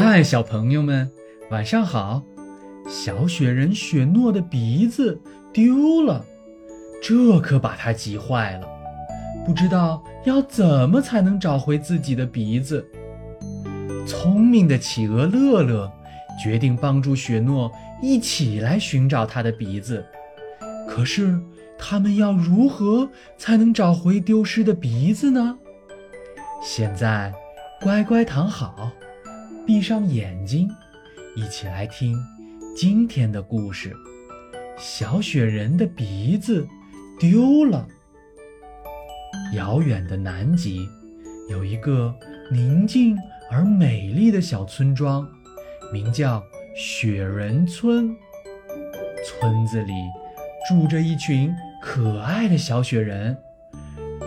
嗨，小朋友们，晚上好！小雪人雪诺的鼻子丢了，这可把他急坏了，不知道要怎么才能找回自己的鼻子。聪明的企鹅乐乐决定帮助雪诺一起来寻找他的鼻子。可是，他们要如何才能找回丢失的鼻子呢？现在，乖乖躺好。闭上眼睛，一起来听今天的故事。小雪人的鼻子丢了。遥远的南极有一个宁静而美丽的小村庄，名叫雪人村。村子里住着一群可爱的小雪人，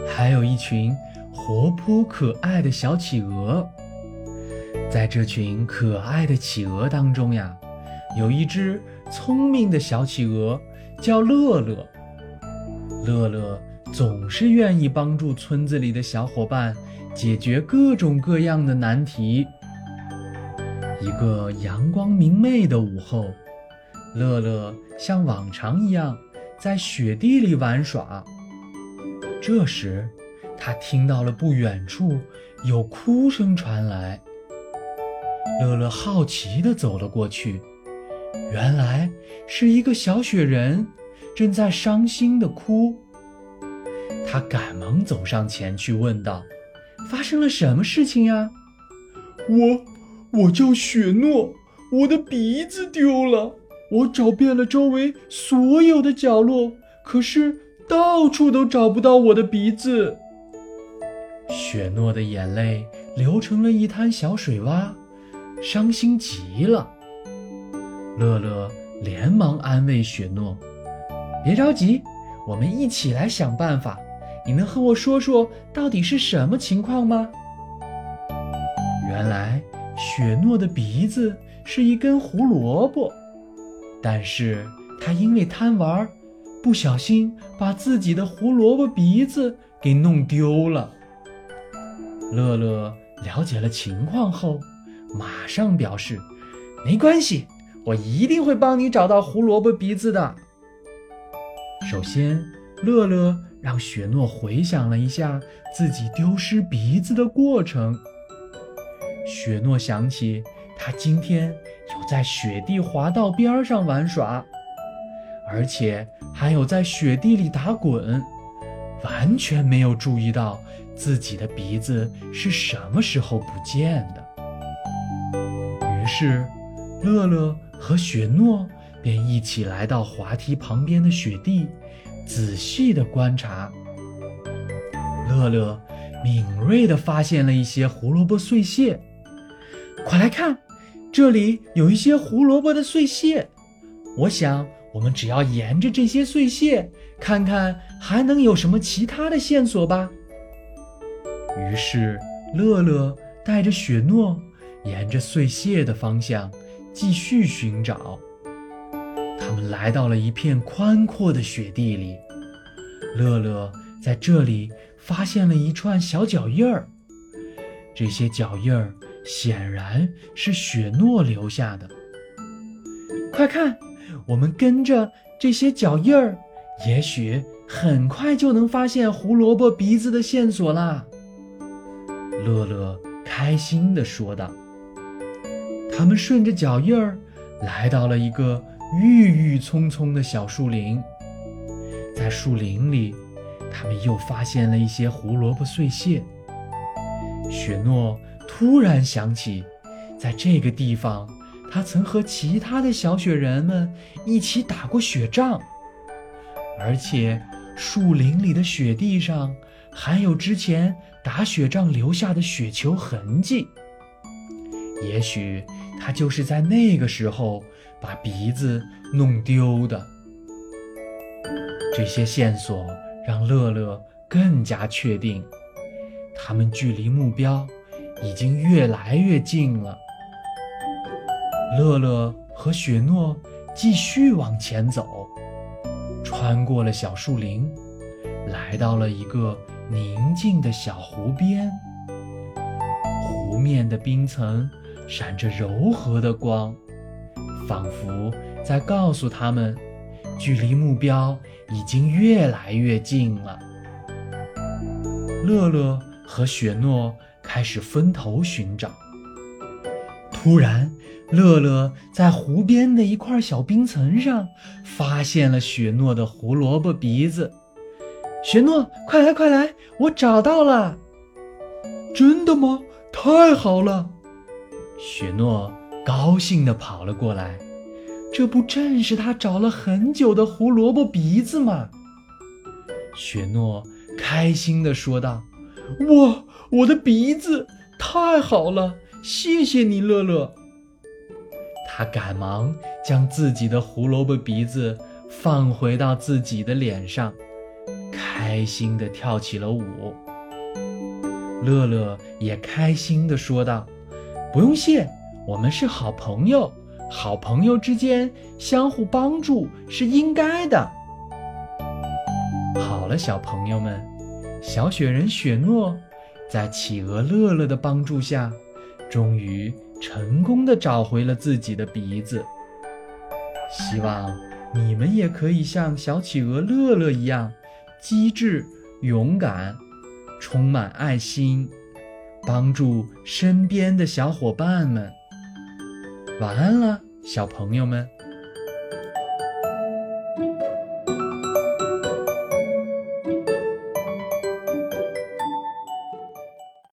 还有一群活泼可爱的小企鹅。在这群可爱的企鹅当中呀，有一只聪明的小企鹅，叫乐乐。乐乐总是愿意帮助村子里的小伙伴解决各种各样的难题。一个阳光明媚的午后，乐乐像往常一样在雪地里玩耍。这时，他听到了不远处有哭声传来。乐乐好奇地走了过去，原来是一个小雪人正在伤心地哭。他赶忙走上前去问道：“发生了什么事情呀？”“我，我叫雪诺，我的鼻子丢了。我找遍了周围所有的角落，可是到处都找不到我的鼻子。”雪诺的眼泪流成了一滩小水洼。伤心极了，乐乐连忙安慰雪诺：“别着急，我们一起来想办法。你能和我说说到底是什么情况吗？”原来，雪诺的鼻子是一根胡萝卜，但是他因为贪玩，不小心把自己的胡萝卜鼻子给弄丢了。乐乐了解了情况后。马上表示，没关系，我一定会帮你找到胡萝卜鼻子的。首先，乐乐让雪诺回想了一下自己丢失鼻子的过程。雪诺想起他今天有在雪地滑道边上玩耍，而且还有在雪地里打滚，完全没有注意到自己的鼻子是什么时候不见的。是，乐乐和雪诺便一起来到滑梯旁边的雪地，仔细地观察。乐乐敏锐地发现了一些胡萝卜碎屑，快来看，这里有一些胡萝卜的碎屑。我想，我们只要沿着这些碎屑，看看还能有什么其他的线索吧。于是，乐乐带着雪诺。沿着碎屑的方向继续寻找，他们来到了一片宽阔的雪地里。乐乐在这里发现了一串小脚印儿，这些脚印儿显然是雪诺留下的。快看，我们跟着这些脚印儿，也许很快就能发现胡萝卜鼻子的线索啦！乐乐开心地说道。他们顺着脚印儿来到了一个郁郁葱葱的小树林，在树林里，他们又发现了一些胡萝卜碎屑。雪诺突然想起，在这个地方，他曾和其他的小雪人们一起打过雪仗，而且树林里的雪地上还有之前打雪仗留下的雪球痕迹。也许。他就是在那个时候把鼻子弄丢的。这些线索让乐乐更加确定，他们距离目标已经越来越近了。乐乐和雪诺继续往前走，穿过了小树林，来到了一个宁静的小湖边。湖面的冰层。闪着柔和的光，仿佛在告诉他们，距离目标已经越来越近了。乐乐和雪诺开始分头寻找。突然，乐乐在湖边的一块小冰层上发现了雪诺的胡萝卜鼻子。雪诺，快来快来，我找到了！真的吗？太好了！雪诺高兴地跑了过来。这不正是他找了很久的胡萝卜鼻子吗？雪诺开心地说道：“哇，我的鼻子！太好了！谢谢你，乐乐。”他赶忙将自己的胡萝卜鼻子放回到自己的脸上，开心地跳起了舞。乐乐也开心地说道：“不用谢，我们是好朋友。”好朋友之间相互帮助是应该的。好了，小朋友们，小雪人雪诺在企鹅乐乐的帮助下，终于成功的找回了自己的鼻子。希望你们也可以像小企鹅乐乐一样，机智、勇敢、充满爱心，帮助身边的小伙伴们。晚安了，小朋友们。